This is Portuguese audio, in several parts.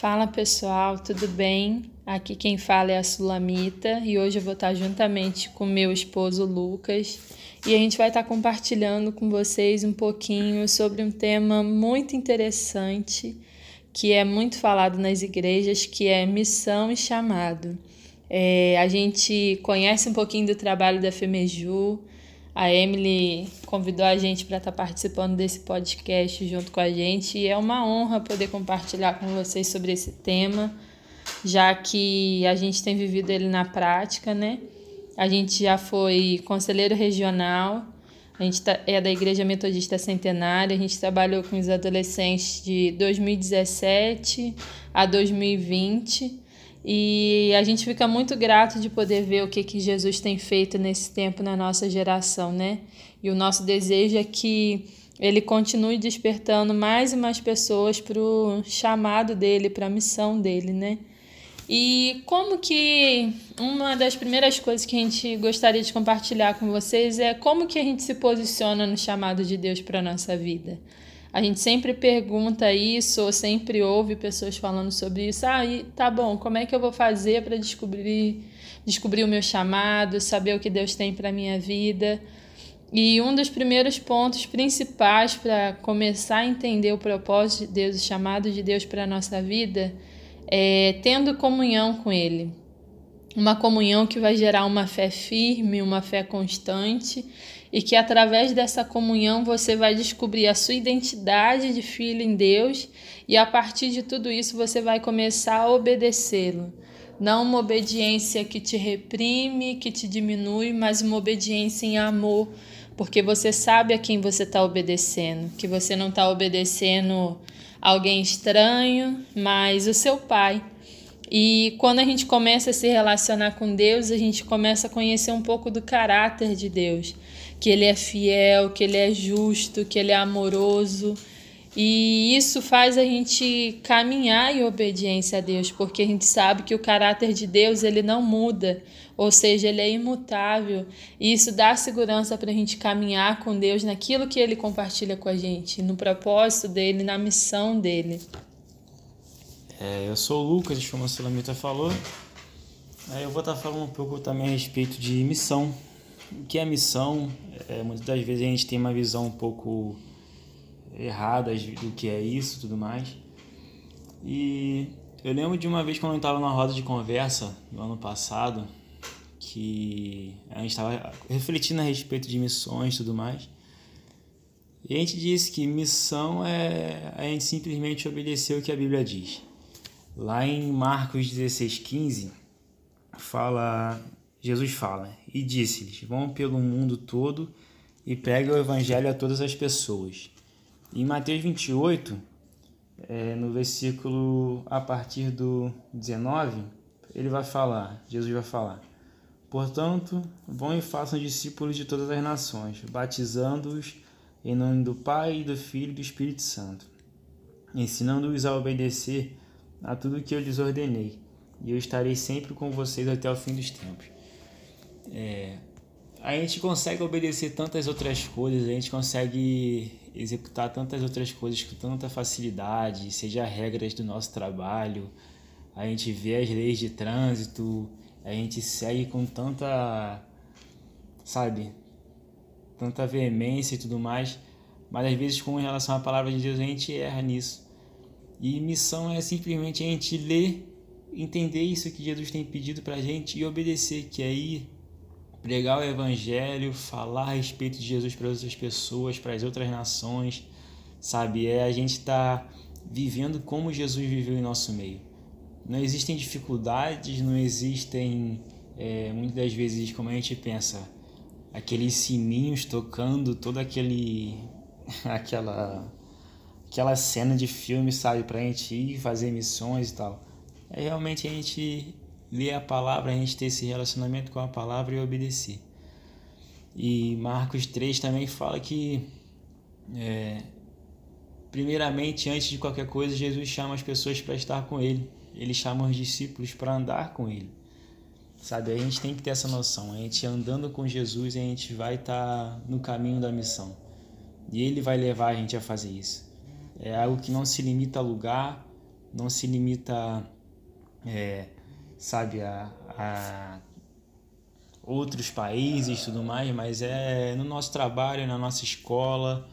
Fala pessoal, tudo bem? Aqui quem fala é a Sulamita e hoje eu vou estar juntamente com meu esposo Lucas e a gente vai estar compartilhando com vocês um pouquinho sobre um tema muito interessante que é muito falado nas igrejas, que é missão e chamado. É, a gente conhece um pouquinho do trabalho da FEMEJU, a Emily convidou a gente para estar tá participando desse podcast junto com a gente e é uma honra poder compartilhar com vocês sobre esse tema, já que a gente tem vivido ele na prática, né? A gente já foi conselheiro regional, a gente tá, é da Igreja Metodista Centenária, a gente trabalhou com os adolescentes de 2017 a 2020 e a gente fica muito grato de poder ver o que, que Jesus tem feito nesse tempo na nossa geração, né? E o nosso desejo é que ele continue despertando mais e mais pessoas para o chamado dele, para a missão dele, né? E como que uma das primeiras coisas que a gente gostaria de compartilhar com vocês é como que a gente se posiciona no chamado de Deus para nossa vida. A gente sempre pergunta isso, ou sempre ouve pessoas falando sobre isso. Ah, e tá bom, como é que eu vou fazer para descobrir, descobrir o meu chamado, saber o que Deus tem para minha vida? E um dos primeiros pontos principais para começar a entender o propósito de Deus, o chamado de Deus para a nossa vida, é tendo comunhão com Ele. Uma comunhão que vai gerar uma fé firme, uma fé constante e que através dessa comunhão você vai descobrir a sua identidade de filho em Deus e a partir de tudo isso você vai começar a obedecê-lo. Não uma obediência que te reprime, que te diminui, mas uma obediência em amor, porque você sabe a quem você está obedecendo, que você não está obedecendo alguém estranho, mas o seu pai. E quando a gente começa a se relacionar com Deus, a gente começa a conhecer um pouco do caráter de Deus que ele é fiel, que ele é justo, que ele é amoroso. E isso faz a gente caminhar em obediência a Deus, porque a gente sabe que o caráter de Deus ele não muda, ou seja, ele é imutável. E isso dá segurança para a gente caminhar com Deus naquilo que ele compartilha com a gente, no propósito dele, na missão dele. É, eu sou o Lucas, como a Sulamita falou. Aí eu vou estar falando um pouco também a respeito de missão, o que é missão, é, muitas das vezes a gente tem uma visão um pouco errada do que é isso tudo mais. E eu lembro de uma vez quando eu estava na roda de conversa no ano passado, que a gente estava refletindo a respeito de missões e tudo mais. E a gente disse que missão é a gente simplesmente obedecer o que a Bíblia diz. Lá em Marcos 16,15, fala Jesus fala: E disse-lhes: Vão pelo mundo todo e preguem o evangelho a todas as pessoas. Em Mateus 28, é, no versículo a partir do 19, ele vai falar, Jesus vai falar: Portanto, vão e façam discípulos de todas as nações, batizando-os em nome do Pai, do Filho e do Espírito Santo, ensinando-os a obedecer a tudo que eu lhes ordenei, e eu estarei sempre com vocês até o fim dos tempos. É, a gente consegue obedecer tantas outras coisas, a gente consegue executar tantas outras coisas com tanta facilidade, seja regras do nosso trabalho, a gente vê as leis de trânsito, a gente segue com tanta, sabe, tanta veemência e tudo mais, mas às vezes com relação à palavra de Deus a gente erra nisso. E missão é simplesmente a gente ler, entender isso que Jesus tem pedido pra gente e obedecer, que é ir pregar o evangelho, falar a respeito de Jesus para outras pessoas, para as outras nações, sabe? É a gente estar tá vivendo como Jesus viveu em nosso meio. Não existem dificuldades, não existem, é, muitas das vezes, como a gente pensa, aqueles sininhos tocando, toda aquele, aquela, aquela cena de filme, sabe? Para a gente ir fazer missões e tal. É realmente a gente ler a palavra, a gente ter esse relacionamento com a palavra e obedecer. E Marcos 3 também fala que, é, primeiramente, antes de qualquer coisa, Jesus chama as pessoas para estar com Ele. Ele chama os discípulos para andar com Ele. Sabe, a gente tem que ter essa noção. A gente andando com Jesus, a gente vai estar tá no caminho da missão. E Ele vai levar a gente a fazer isso. É algo que não se limita a lugar, não se limita, é, sabe, a, a outros países e tudo mais, mas é no nosso trabalho, na nossa escola,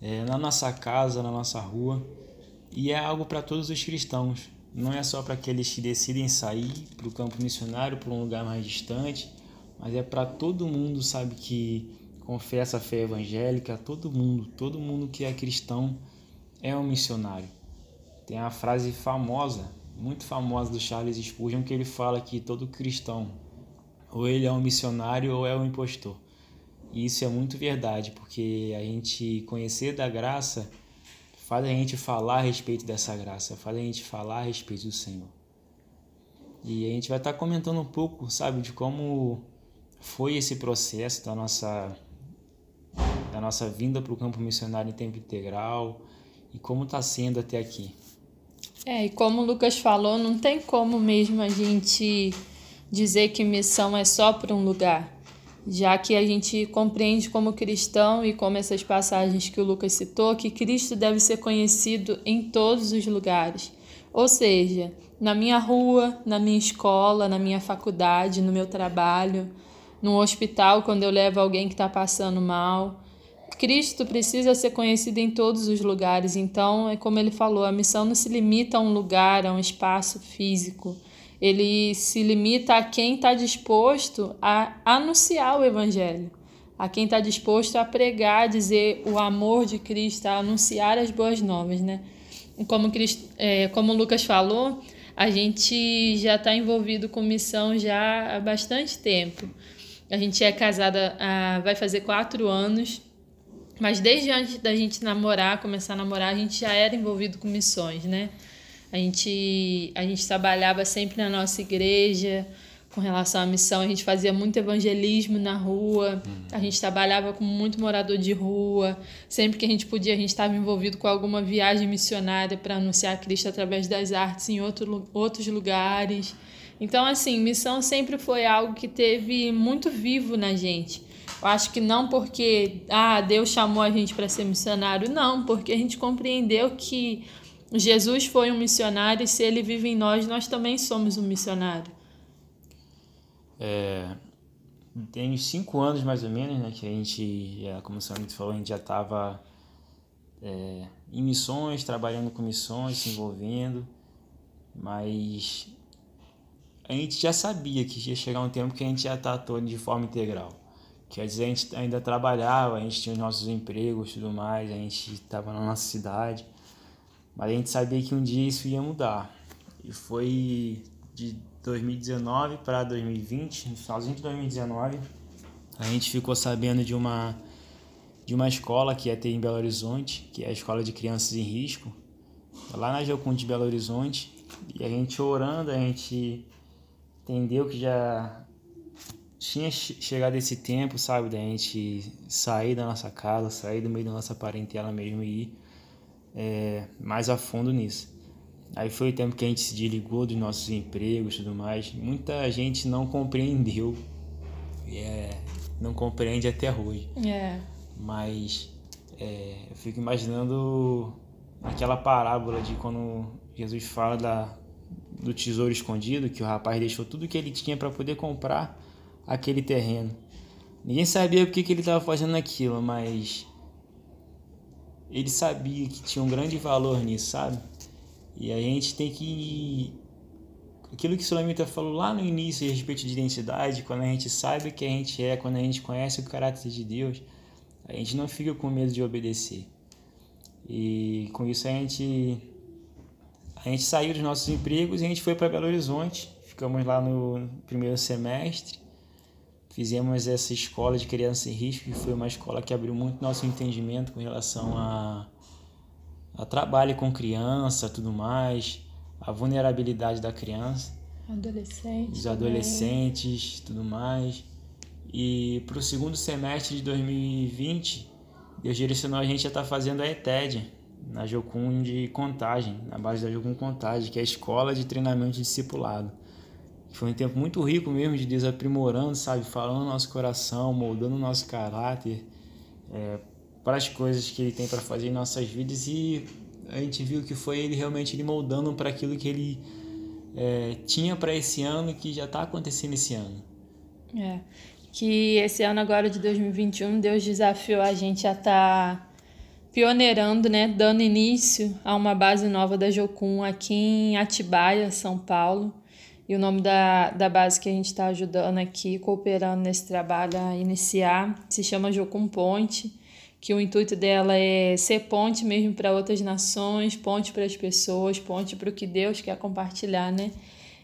é, na nossa casa, na nossa rua. E é algo para todos os cristãos. Não é só para aqueles que decidem sair para o campo missionário, para um lugar mais distante, mas é para todo mundo, sabe, que confessa a fé evangélica, todo mundo, todo mundo que é cristão é um missionário. Tem a frase famosa, muito famosa do Charles Spurgeon, que ele fala que todo cristão, ou ele é um missionário ou é um impostor. E isso é muito verdade, porque a gente conhecer da graça faz a gente falar a respeito dessa graça, faz a gente falar a respeito do Senhor. E a gente vai estar comentando um pouco, sabe, de como foi esse processo da nossa da nossa vinda para o campo missionário em tempo integral e como está sendo até aqui. É, e como o Lucas falou, não tem como mesmo a gente dizer que missão é só para um lugar, já que a gente compreende como cristão e como essas passagens que o Lucas citou, que Cristo deve ser conhecido em todos os lugares. Ou seja, na minha rua, na minha escola, na minha faculdade, no meu trabalho, no hospital, quando eu levo alguém que está passando mal, Cristo precisa ser conhecido em todos os lugares. Então, é como ele falou, a missão não se limita a um lugar, a um espaço físico. Ele se limita a quem está disposto a anunciar o Evangelho, a quem está disposto a pregar, dizer o amor de Cristo, a anunciar as boas novas, né? Como, Cristo, é, como Lucas falou, a gente já está envolvido com missão já há bastante tempo. A gente é casada, vai fazer quatro anos mas desde antes da gente namorar, começar a namorar, a gente já era envolvido com missões, né? A gente, a gente trabalhava sempre na nossa igreja com relação à missão. A gente fazia muito evangelismo na rua, a gente trabalhava com muito morador de rua. Sempre que a gente podia, a gente estava envolvido com alguma viagem missionária para anunciar Cristo através das artes em outro, outros lugares. Então, assim, missão sempre foi algo que teve muito vivo na gente. Eu acho que não porque ah, Deus chamou a gente para ser missionário, não, porque a gente compreendeu que Jesus foi um missionário e se ele vive em nós, nós também somos um missionário. É, tem cinco anos mais ou menos, né, que a gente, como o senhor falou, a gente já estava é, em missões, trabalhando com missões, se envolvendo, mas a gente já sabia que ia chegar um tempo que a gente já está atuando de forma integral. Quer dizer, a gente ainda trabalhava, a gente tinha os nossos empregos e tudo mais, a gente estava na nossa cidade, mas a gente sabia que um dia isso ia mudar. E foi de 2019 para 2020, no finalzinho de 2019, a gente ficou sabendo de uma de uma escola que ia ter em Belo Horizonte, que é a Escola de Crianças em Risco, lá na Geocund de Belo Horizonte. E a gente orando, a gente entendeu que já tinha chegado esse tempo, sabe, da gente sair da nossa casa, sair do meio da nossa parentela mesmo e ir é, mais a fundo nisso. Aí foi o tempo que a gente se desligou dos nossos empregos e tudo mais. Muita gente não compreendeu, é, não compreende até hoje. É. Mas é, eu fico imaginando aquela parábola de quando Jesus fala da, do tesouro escondido, que o rapaz deixou tudo que ele tinha para poder comprar aquele terreno. Ninguém sabia o que, ele estava fazendo aquilo, mas ele sabia que tinha um grande valor nisso, sabe? E a gente tem que. Aquilo que o Sulamita falou lá no início a respeito de identidade, quando a gente sabe o que a gente é, quando a gente conhece o caráter de Deus, a gente não fica com medo de obedecer. E com isso a gente a gente saiu dos nossos empregos e a gente foi para Belo Horizonte. Ficamos lá no primeiro semestre fizemos essa escola de criança em risco, que foi uma escola que abriu muito nosso entendimento com relação a, a trabalho com criança, tudo mais, a vulnerabilidade da criança, adolescentes, os adolescentes, também. tudo mais. E para o segundo semestre de 2020, Deus direcionou a gente a estar tá fazendo a ETED, na Jocum de Contagem, na base da Jocum Contagem, que é a Escola de Treinamento Discipulado. Foi um tempo muito rico mesmo de Deus aprimorando, sabe? Falando no nosso coração, moldando o nosso caráter é, para as coisas que Ele tem para fazer em nossas vidas. E a gente viu que foi ele realmente ele moldando para aquilo que ele é, tinha para esse ano que já está acontecendo esse ano. É, que esse ano agora de 2021 Deus desafiou a gente a estar tá pioneirando, né, dando início a uma base nova da Jocum aqui em Atibaia, São Paulo. E o nome da, da base que a gente está ajudando aqui, cooperando nesse trabalho a iniciar, se chama Jocum Ponte, que o intuito dela é ser ponte mesmo para outras nações, ponte para as pessoas, ponte para o que Deus quer compartilhar, né?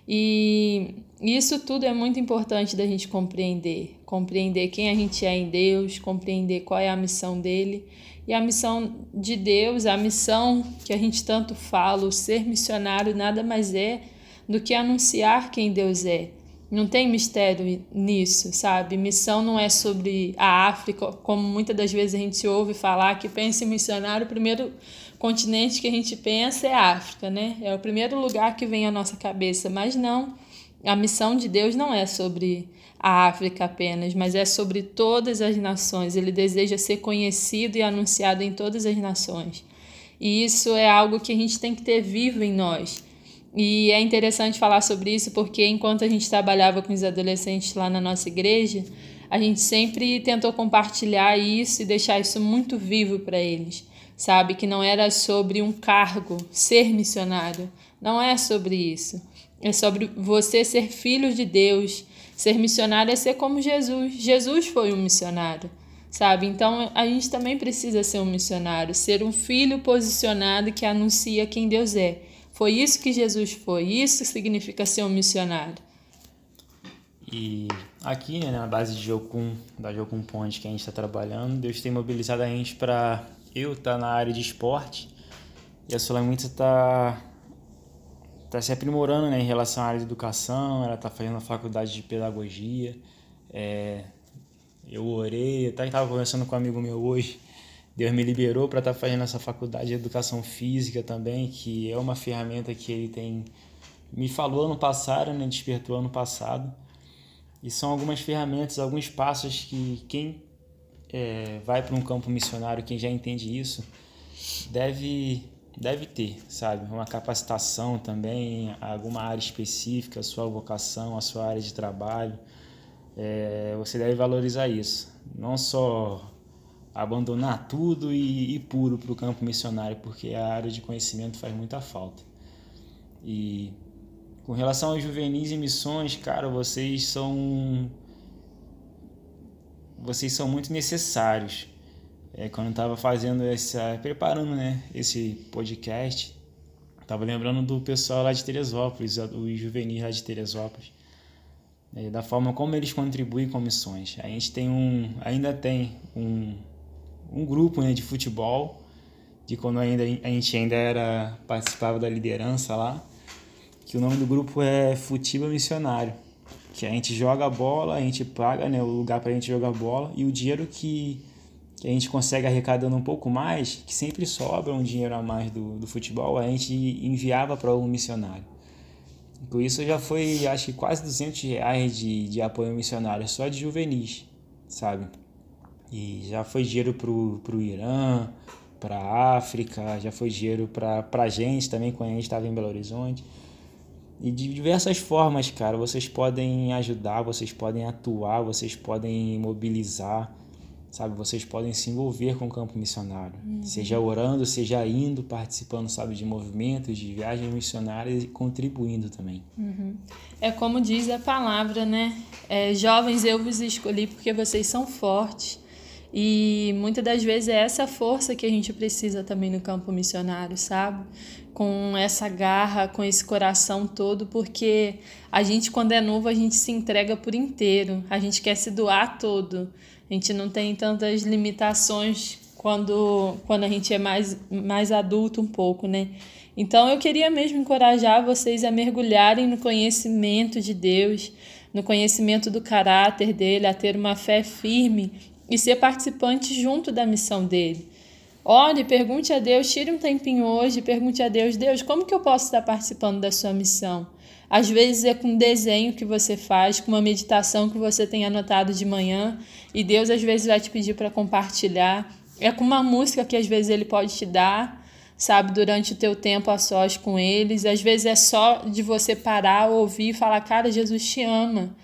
E isso tudo é muito importante da gente compreender, compreender quem a gente é em Deus, compreender qual é a missão dele. E a missão de Deus, a missão que a gente tanto fala, o ser missionário nada mais é do que anunciar quem Deus é. Não tem mistério nisso, sabe? Missão não é sobre a África, como muitas das vezes a gente ouve falar que pensa em missionário, o primeiro continente que a gente pensa é a África, né? É o primeiro lugar que vem à nossa cabeça, mas não. A missão de Deus não é sobre a África apenas, mas é sobre todas as nações. Ele deseja ser conhecido e anunciado em todas as nações. E isso é algo que a gente tem que ter vivo em nós. E é interessante falar sobre isso porque enquanto a gente trabalhava com os adolescentes lá na nossa igreja, a gente sempre tentou compartilhar isso e deixar isso muito vivo para eles. Sabe que não era sobre um cargo, ser missionário. Não é sobre isso. É sobre você ser filho de Deus. Ser missionário é ser como Jesus. Jesus foi um missionário sabe? Então a gente também precisa ser um missionário, ser um filho posicionado que anuncia quem Deus é. Foi isso que Jesus foi. Isso significa ser um missionário. E aqui, né, na base de Jocum, da Jocum Ponte que a gente está trabalhando, Deus tem mobilizado a gente para eu estar tá na área de esporte e a Sulamita está tá se aprimorando né, em relação à área de educação, ela está fazendo a faculdade de pedagogia. É, eu orei, até estava conversando com um amigo meu hoje, Deus me liberou para estar tá fazendo essa faculdade de educação física também, que é uma ferramenta que ele tem me falou ano passado, né, despertou ano passado. E são algumas ferramentas, alguns passos que quem é, vai para um campo missionário, quem já entende isso, deve deve ter, sabe? Uma capacitação também, alguma área específica, a sua vocação, a sua área de trabalho. É, você deve valorizar isso. Não só abandonar tudo e ir puro para o campo missionário, porque a área de conhecimento faz muita falta. E com relação aos juvenis e missões, cara, vocês são vocês são muito necessários. É, quando eu estava fazendo essa, preparando, né, esse podcast, estava lembrando do pessoal lá de Teresópolis, os juvenis lá de Teresópolis, é, da forma como eles contribuem com missões. A gente tem um, ainda tem um um grupo né, de futebol, de quando ainda, a gente ainda era participava da liderança lá, que o nome do grupo é Futiba Missionário, que a gente joga bola, a gente paga né, o lugar para a gente jogar bola e o dinheiro que, que a gente consegue arrecadando um pouco mais, que sempre sobra um dinheiro a mais do, do futebol, a gente enviava para o missionário. Por isso já foi, acho que quase 200 reais de, de apoio missionário, só de juvenis, sabe? E já foi dinheiro pro, pro Irã, para a África, já foi dinheiro para a gente também quando a gente estava em Belo Horizonte. E de diversas formas, cara, vocês podem ajudar, vocês podem atuar, vocês podem mobilizar, sabe? Vocês podem se envolver com o campo missionário, uhum. seja orando, seja indo, participando, sabe, de movimentos, de viagens missionárias e contribuindo também. Uhum. É como diz a palavra, né? É, jovens, eu vos escolhi porque vocês são fortes e muitas das vezes é essa força que a gente precisa também no campo missionário, sabe? Com essa garra, com esse coração todo, porque a gente, quando é novo, a gente se entrega por inteiro, a gente quer se doar todo. A gente não tem tantas limitações quando, quando a gente é mais, mais adulto um pouco, né? Então eu queria mesmo encorajar vocês a mergulharem no conhecimento de Deus, no conhecimento do caráter dele, a ter uma fé firme e ser participante junto da missão dele. Ore, pergunte a Deus, tire um tempinho hoje, pergunte a Deus, Deus, como que eu posso estar participando da sua missão? Às vezes é com um desenho que você faz, com uma meditação que você tem anotado de manhã, e Deus às vezes vai te pedir para compartilhar. É com uma música que às vezes ele pode te dar, sabe, durante o teu tempo a sós com eles. Às vezes é só de você parar, ouvir e falar: Cara, Jesus te ama.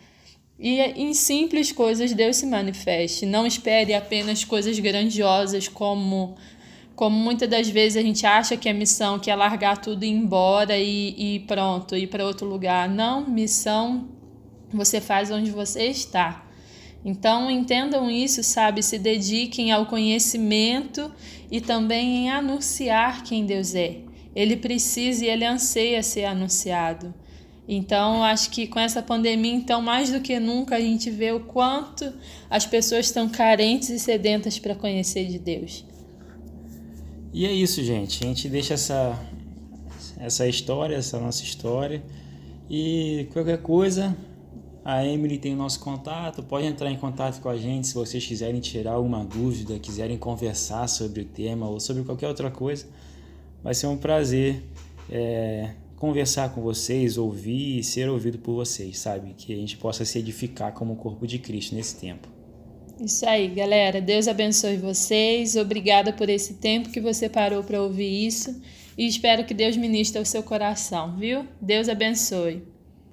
E em simples coisas Deus se manifeste. Não espere apenas coisas grandiosas como como muitas das vezes a gente acha que é missão, que é largar tudo e ir embora e, e pronto, ir para outro lugar. Não, missão você faz onde você está. Então entendam isso, sabe? Se dediquem ao conhecimento e também em anunciar quem Deus é. Ele precisa e ele anseia ser anunciado. Então, acho que com essa pandemia, então, mais do que nunca, a gente vê o quanto as pessoas estão carentes e sedentas para conhecer de Deus. E é isso, gente. A gente deixa essa, essa história, essa nossa história. E qualquer coisa, a Emily tem o nosso contato. Pode entrar em contato com a gente se vocês quiserem tirar alguma dúvida, quiserem conversar sobre o tema ou sobre qualquer outra coisa. Vai ser um prazer. É, conversar com vocês, ouvir e ser ouvido por vocês, sabe? Que a gente possa se edificar como corpo de Cristo nesse tempo. Isso aí, galera. Deus abençoe vocês. Obrigada por esse tempo que você parou para ouvir isso e espero que Deus ministre ao seu coração, viu? Deus abençoe.